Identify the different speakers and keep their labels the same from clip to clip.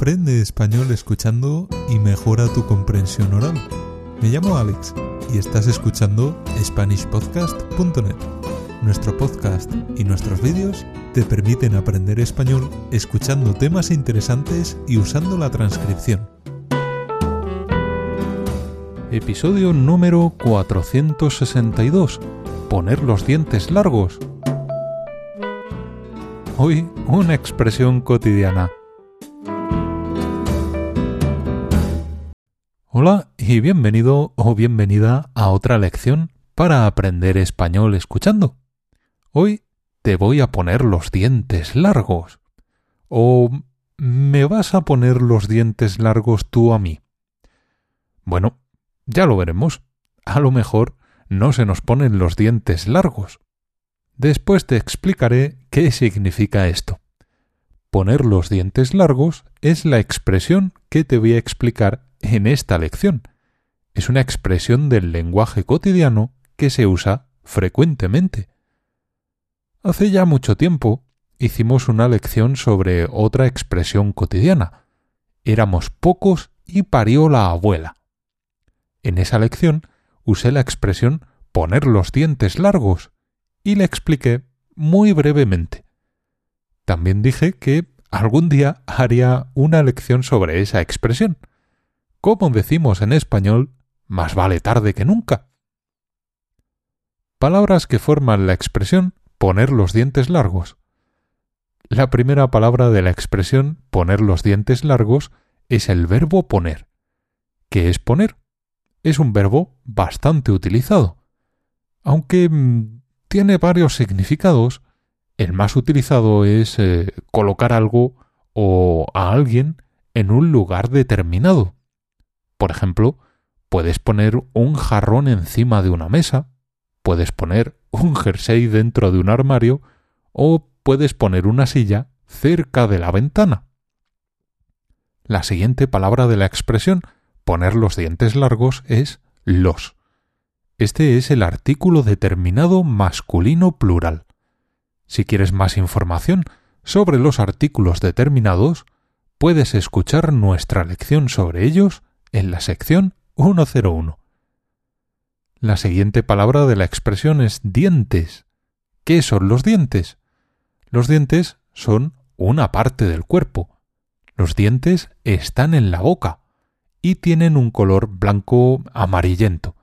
Speaker 1: Aprende español escuchando y mejora tu comprensión oral. Me llamo Alex y estás escuchando SpanishPodcast.net. Nuestro podcast y nuestros vídeos te permiten aprender español escuchando temas interesantes y usando la transcripción. Episodio número 462. Poner los dientes largos. Hoy una expresión cotidiana. Hola y bienvenido o bienvenida a otra lección para aprender español escuchando. Hoy te voy a poner los dientes largos. ¿O me vas a poner los dientes largos tú a mí? Bueno, ya lo veremos. A lo mejor no se nos ponen los dientes largos. Después te explicaré qué significa esto. Poner los dientes largos es la expresión que te voy a explicar en esta lección. Es una expresión del lenguaje cotidiano que se usa frecuentemente. Hace ya mucho tiempo hicimos una lección sobre otra expresión cotidiana. Éramos pocos y parió la abuela. En esa lección usé la expresión poner los dientes largos y le expliqué muy brevemente. También dije que algún día haría una lección sobre esa expresión. Como decimos en español, más vale tarde que nunca. Palabras que forman la expresión poner los dientes largos. La primera palabra de la expresión poner los dientes largos es el verbo poner. ¿Qué es poner? Es un verbo bastante utilizado. Aunque mm, tiene varios significados, el más utilizado es eh, colocar algo o a alguien en un lugar determinado. Por ejemplo, puedes poner un jarrón encima de una mesa, puedes poner un jersey dentro de un armario o puedes poner una silla cerca de la ventana. La siguiente palabra de la expresión poner los dientes largos es los. Este es el artículo determinado masculino plural. Si quieres más información sobre los artículos determinados, puedes escuchar nuestra lección sobre ellos en la sección 101. La siguiente palabra de la expresión es dientes. ¿Qué son los dientes? Los dientes son una parte del cuerpo. Los dientes están en la boca y tienen un color blanco amarillento.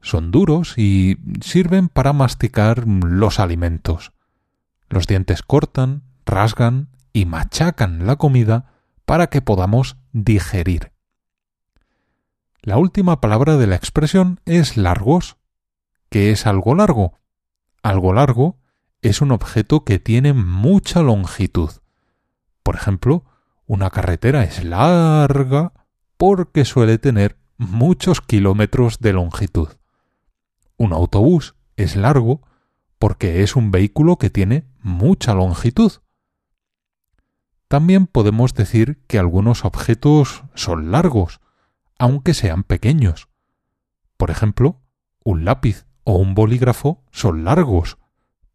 Speaker 1: Son duros y sirven para masticar los alimentos. Los dientes cortan, rasgan y machacan la comida para que podamos digerir. La última palabra de la expresión es largos. ¿Qué es algo largo? Algo largo es un objeto que tiene mucha longitud. Por ejemplo, una carretera es larga porque suele tener muchos kilómetros de longitud. Un autobús es largo porque es un vehículo que tiene mucha longitud. También podemos decir que algunos objetos son largos, aunque sean pequeños. Por ejemplo, un lápiz o un bolígrafo son largos,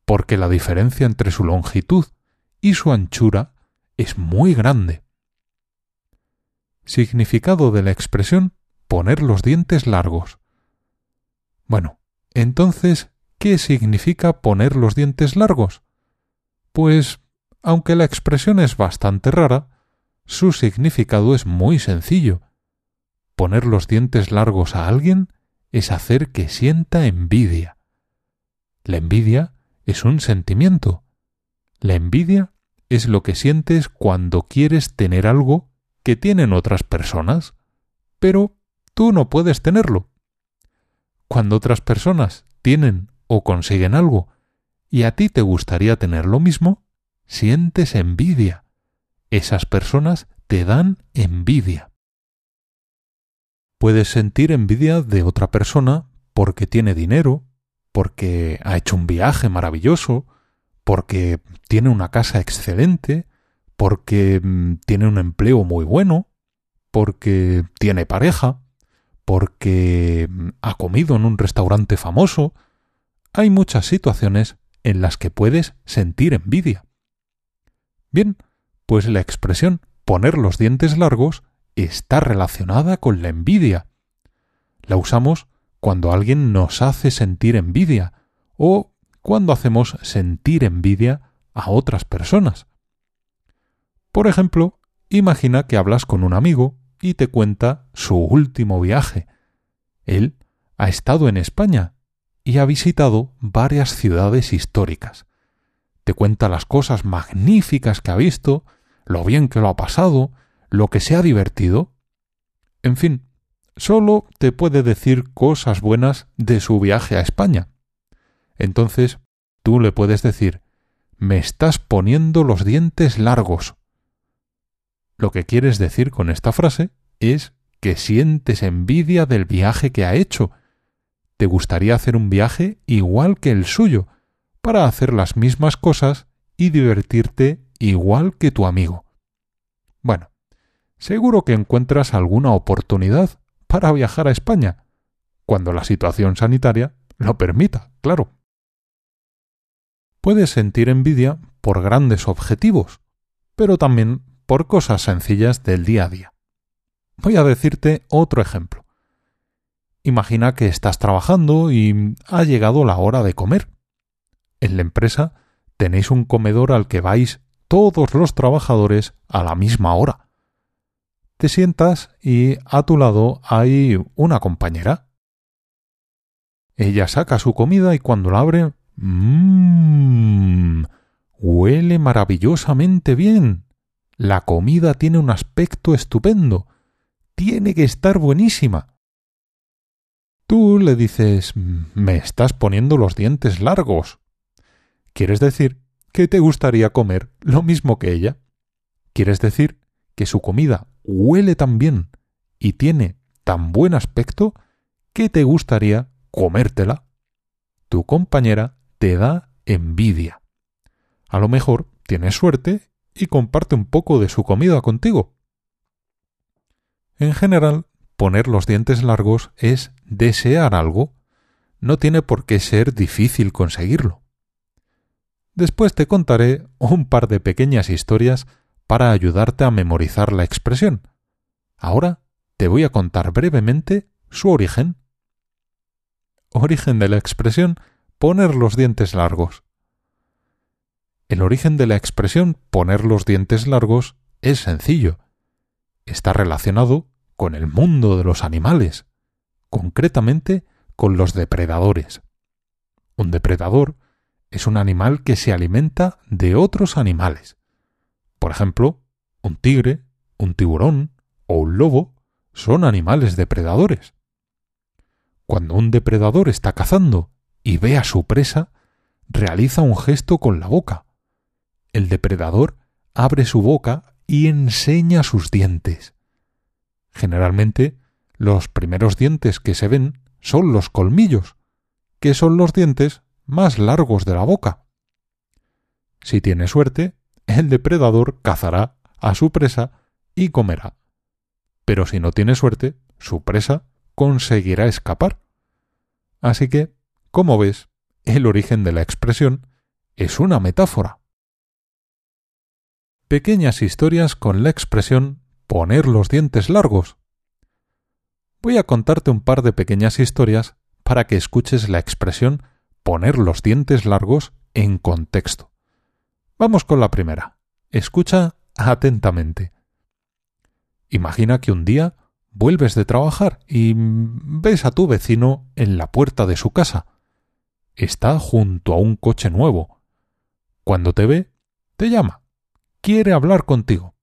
Speaker 1: porque la diferencia entre su longitud y su anchura es muy grande. Significado de la expresión poner los dientes largos. Bueno, entonces, ¿qué significa poner los dientes largos? Pues, aunque la expresión es bastante rara, su significado es muy sencillo Poner los dientes largos a alguien es hacer que sienta envidia. La envidia es un sentimiento. La envidia es lo que sientes cuando quieres tener algo que tienen otras personas, pero tú no puedes tenerlo. Cuando otras personas tienen o consiguen algo y a ti te gustaría tener lo mismo, sientes envidia. Esas personas te dan envidia. Puedes sentir envidia de otra persona porque tiene dinero, porque ha hecho un viaje maravilloso, porque tiene una casa excelente, porque mm, tiene un empleo muy bueno, porque tiene pareja, porque mm, ha comido en un restaurante famoso. Hay muchas situaciones en las que puedes sentir envidia. Bien, pues la expresión poner los dientes largos está relacionada con la envidia. La usamos cuando alguien nos hace sentir envidia o cuando hacemos sentir envidia a otras personas. Por ejemplo, imagina que hablas con un amigo y te cuenta su último viaje. Él ha estado en España y ha visitado varias ciudades históricas. Te cuenta las cosas magníficas que ha visto, lo bien que lo ha pasado, lo que se ha divertido. En fin, solo te puede decir cosas buenas de su viaje a España. Entonces, tú le puedes decir, me estás poniendo los dientes largos. Lo que quieres decir con esta frase es que sientes envidia del viaje que ha hecho. Te gustaría hacer un viaje igual que el suyo, para hacer las mismas cosas y divertirte igual que tu amigo. Bueno, seguro que encuentras alguna oportunidad para viajar a España, cuando la situación sanitaria lo permita, claro. Puedes sentir envidia por grandes objetivos, pero también por cosas sencillas del día a día. Voy a decirte otro ejemplo. Imagina que estás trabajando y ha llegado la hora de comer. En la empresa tenéis un comedor al que vais todos los trabajadores a la misma hora. Te sientas y a tu lado hay una compañera. Ella saca su comida y cuando la abre, mmm, huele maravillosamente bien. La comida tiene un aspecto estupendo. Tiene que estar buenísima. Tú le dices me estás poniendo los dientes largos. Quieres decir que te gustaría comer lo mismo que ella. Quieres decir que su comida huele tan bien y tiene tan buen aspecto que te gustaría comértela. Tu compañera te da envidia. A lo mejor tienes suerte y comparte un poco de su comida contigo. En general, poner los dientes largos es desear algo. No tiene por qué ser difícil conseguirlo. Después te contaré un par de pequeñas historias para ayudarte a memorizar la expresión. Ahora te voy a contar brevemente su origen. Origen de la expresión poner los dientes largos. El origen de la expresión poner los dientes largos es sencillo. Está relacionado con el mundo de los animales, concretamente con los depredadores. Un depredador es un animal que se alimenta de otros animales. Por ejemplo, un tigre, un tiburón o un lobo son animales depredadores. Cuando un depredador está cazando y ve a su presa, realiza un gesto con la boca, el depredador abre su boca y enseña sus dientes. Generalmente, los primeros dientes que se ven son los colmillos, que son los dientes más largos de la boca. Si tiene suerte, el depredador cazará a su presa y comerá. Pero si no tiene suerte, su presa conseguirá escapar. Así que, como ves, el origen de la expresión es una metáfora pequeñas historias con la expresión poner los dientes largos. Voy a contarte un par de pequeñas historias para que escuches la expresión poner los dientes largos en contexto. Vamos con la primera. Escucha atentamente. Imagina que un día vuelves de trabajar y ves a tu vecino en la puerta de su casa. Está junto a un coche nuevo. Cuando te ve, te llama quiere hablar contigo.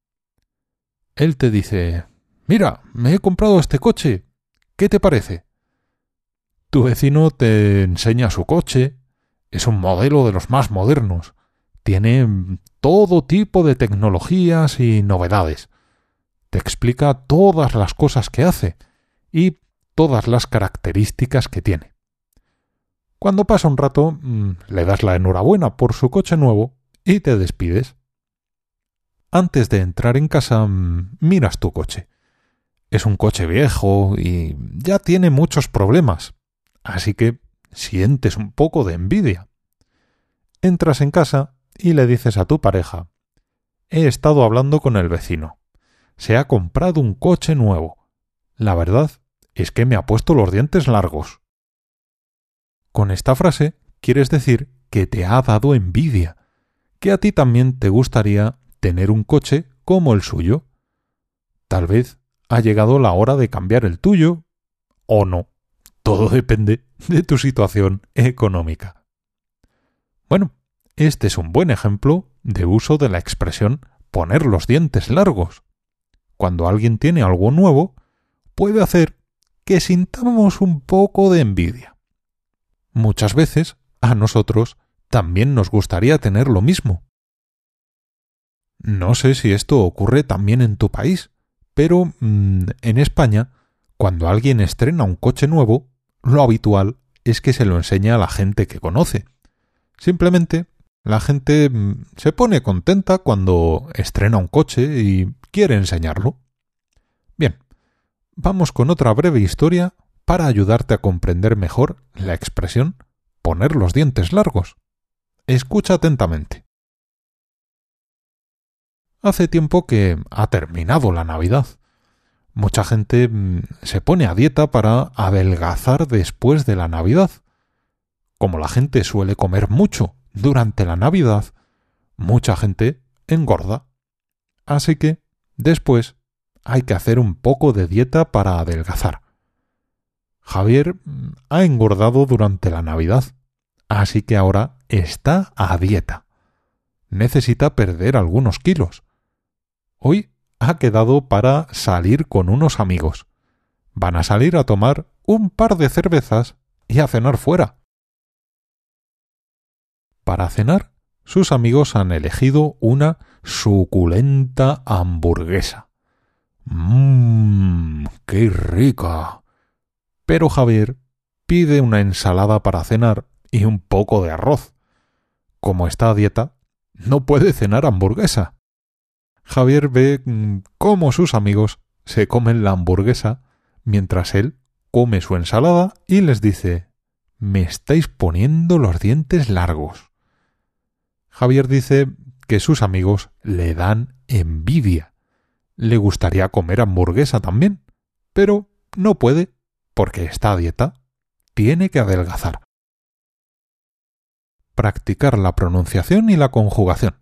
Speaker 1: Él te dice Mira, me he comprado este coche. ¿Qué te parece? Tu vecino te enseña su coche. Es un modelo de los más modernos. Tiene todo tipo de tecnologías y novedades. Te explica todas las cosas que hace y todas las características que tiene. Cuando pasa un rato, mm, le das la enhorabuena por su coche nuevo y te despides antes de entrar en casa mm, miras tu coche. Es un coche viejo y ya tiene muchos problemas, así que sientes un poco de envidia. Entras en casa y le dices a tu pareja He estado hablando con el vecino. se ha comprado un coche nuevo. La verdad es que me ha puesto los dientes largos. Con esta frase quieres decir que te ha dado envidia, que a ti también te gustaría tener un coche como el suyo. Tal vez ha llegado la hora de cambiar el tuyo o no. Todo depende de tu situación económica. Bueno, este es un buen ejemplo de uso de la expresión poner los dientes largos. Cuando alguien tiene algo nuevo, puede hacer que sintamos un poco de envidia. Muchas veces a nosotros también nos gustaría tener lo mismo. No sé si esto ocurre también en tu país, pero mm, en España, cuando alguien estrena un coche nuevo, lo habitual es que se lo enseña a la gente que conoce. Simplemente la gente mm, se pone contenta cuando estrena un coche y quiere enseñarlo. Bien, vamos con otra breve historia para ayudarte a comprender mejor la expresión poner los dientes largos. Escucha atentamente. Hace tiempo que ha terminado la Navidad. Mucha gente mm, se pone a dieta para adelgazar después de la Navidad. Como la gente suele comer mucho durante la Navidad, mucha gente engorda. Así que, después, hay que hacer un poco de dieta para adelgazar. Javier mm, ha engordado durante la Navidad, así que ahora está a dieta. Necesita perder algunos kilos. Hoy ha quedado para salir con unos amigos. Van a salir a tomar un par de cervezas y a cenar fuera. Para cenar, sus amigos han elegido una suculenta hamburguesa. ¡Mmm! ¡Qué rica! Pero Javier pide una ensalada para cenar y un poco de arroz. Como está a dieta, no puede cenar hamburguesa. Javier ve mm, cómo sus amigos se comen la hamburguesa mientras él come su ensalada y les dice Me estáis poniendo los dientes largos. Javier dice que sus amigos le dan envidia. Le gustaría comer hamburguesa también, pero no puede porque está a dieta. Tiene que adelgazar. Practicar la pronunciación y la conjugación.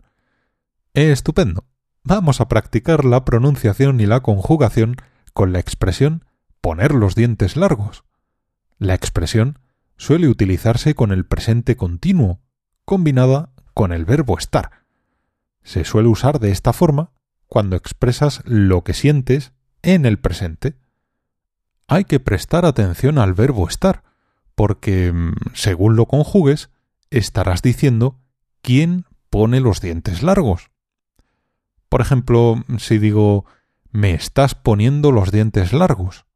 Speaker 1: Estupendo. Vamos a practicar la pronunciación y la conjugación con la expresión poner los dientes largos. La expresión suele utilizarse con el presente continuo, combinada con el verbo estar. Se suele usar de esta forma cuando expresas lo que sientes en el presente. Hay que prestar atención al verbo estar, porque, mm, según lo conjugues, estarás diciendo quién pone los dientes largos. Por ejemplo, si digo me estás poniendo los dientes largos,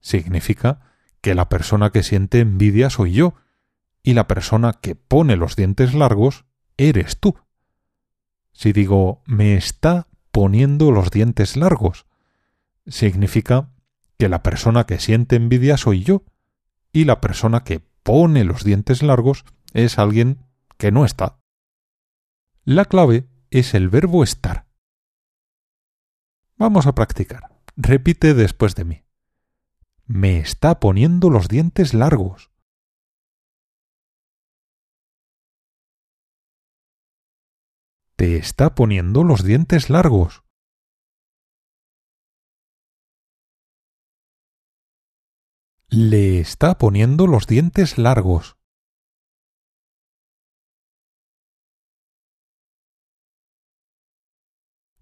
Speaker 1: significa que la persona que siente envidia soy yo, y la persona que pone los dientes largos eres tú. Si digo me está poniendo los dientes largos, significa que la persona que siente envidia soy yo y la persona que pone los dientes largos es alguien que no está. La clave es el verbo estar. Vamos a practicar. Repite después de mí. Me está poniendo los dientes largos. Te está poniendo los dientes largos. Le está poniendo los dientes largos.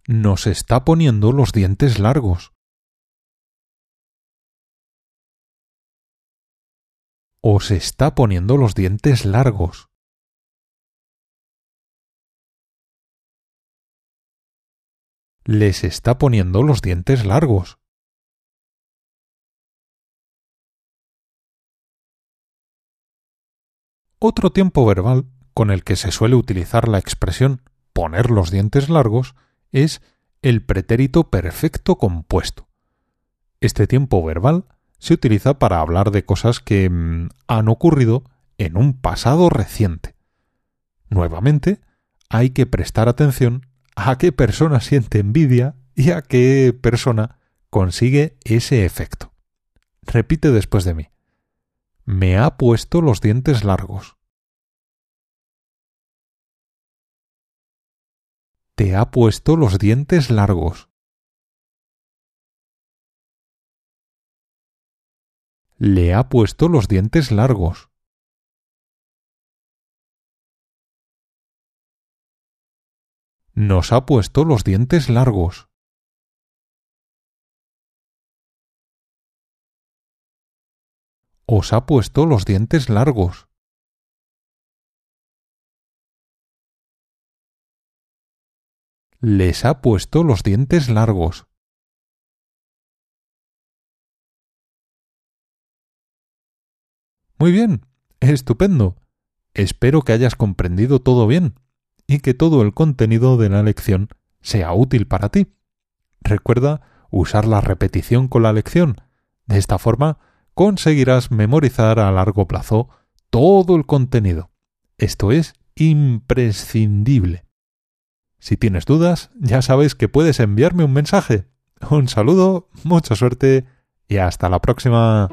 Speaker 1: Nos está poniendo los dientes largos. Os está poniendo los dientes largos. Les está poniendo los dientes largos. Otro tiempo verbal con el que se suele utilizar la expresión poner los dientes largos es el pretérito perfecto compuesto. Este tiempo verbal se utiliza para hablar de cosas que mm, han ocurrido en un pasado reciente. Nuevamente, hay que prestar atención a qué persona siente envidia y a qué persona consigue ese efecto. Repite después de mí. Me ha puesto los dientes largos. Te ha puesto los dientes largos. Le ha puesto los dientes largos. Nos ha puesto los dientes largos. Os ha puesto los dientes largos. Les ha puesto los dientes largos. Muy bien, estupendo. Espero que hayas comprendido todo bien y que todo el contenido de la lección sea útil para ti. Recuerda usar la repetición con la lección. De esta forma conseguirás memorizar a largo plazo todo el contenido. Esto es imprescindible. Si tienes dudas, ya sabes que puedes enviarme un mensaje. Un saludo, mucha suerte y hasta la próxima.